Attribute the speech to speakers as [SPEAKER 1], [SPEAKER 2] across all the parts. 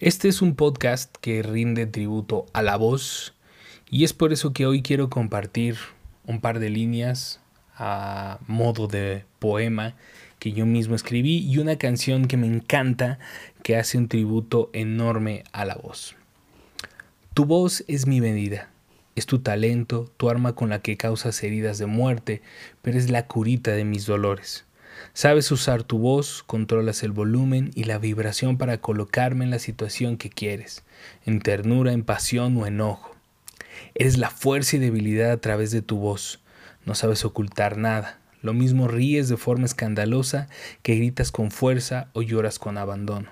[SPEAKER 1] Este es un podcast que rinde tributo a la voz y es por eso que hoy quiero compartir un par de líneas a modo de poema que yo mismo escribí y una canción que me encanta que hace un tributo enorme a la voz. Tu voz es mi medida, es tu talento, tu arma con la que causas heridas de muerte, pero es la curita de mis dolores. Sabes usar tu voz, controlas el volumen y la vibración para colocarme en la situación que quieres, en ternura, en pasión o enojo. Eres la fuerza y debilidad a través de tu voz. No sabes ocultar nada. Lo mismo ríes de forma escandalosa que gritas con fuerza o lloras con abandono.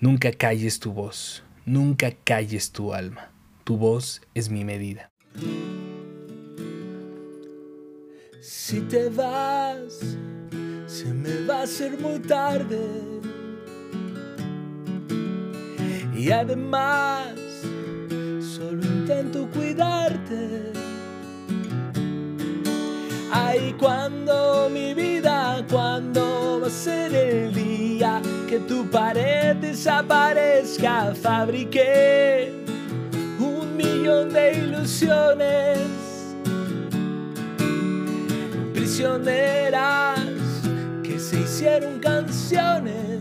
[SPEAKER 1] Nunca calles tu voz, nunca calles tu alma. Tu voz es mi medida.
[SPEAKER 2] Si te vas, va a hacer muy tarde. Y además, solo intento cuidarte. Ay, cuando mi vida, cuando va a ser el día que tu pared desaparezca, fabriqué un millón de ilusiones prisioneras se hicieron canciones.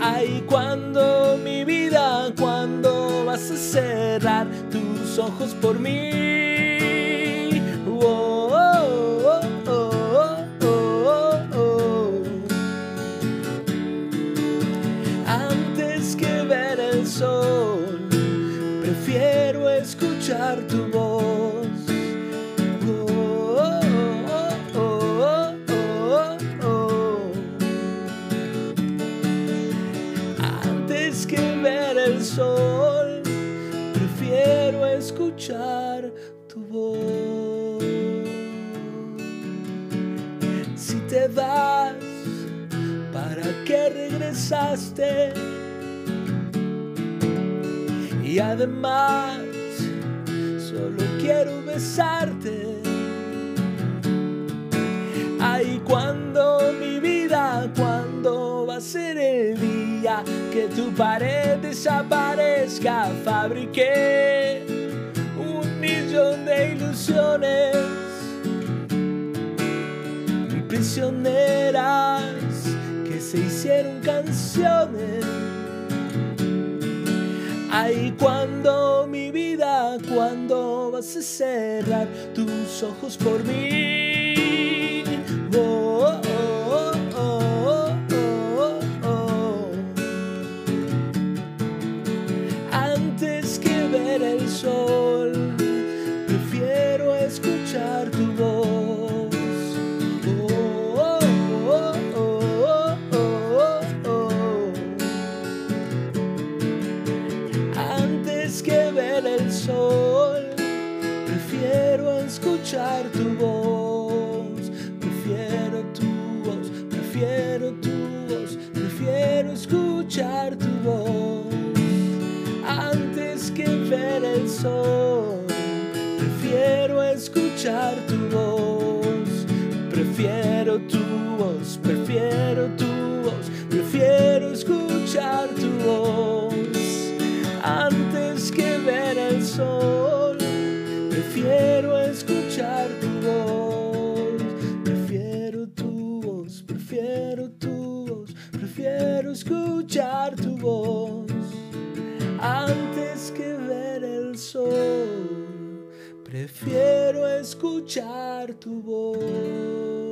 [SPEAKER 2] Ay, cuando mi vida, cuando vas a cerrar tus ojos por mí. Oh, oh, oh, Antes que ver el sol, prefiero escuchar tu voz. Sol, prefiero escuchar tu voz. Si te vas, ¿para qué regresaste? Y además, solo quiero besarte. Que tu pared desaparezca, fabriqué un millón de ilusiones prisioneras que se hicieron canciones. Ay, cuando mi vida, cuando vas a cerrar tus ojos por mí. Escuchar tu voz. Antes que ver el sol, prefiero escuchar tu voz. Prefiero tu voz, prefiero tu voz, prefiero escuchar tu voz. Antes que ver el sol, prefiero escuchar tu voz. Prefiero tu voz, prefiero tu voz, prefiero escuchar tu voz. Antes que ver el sol, prefiero escuchar tu voz.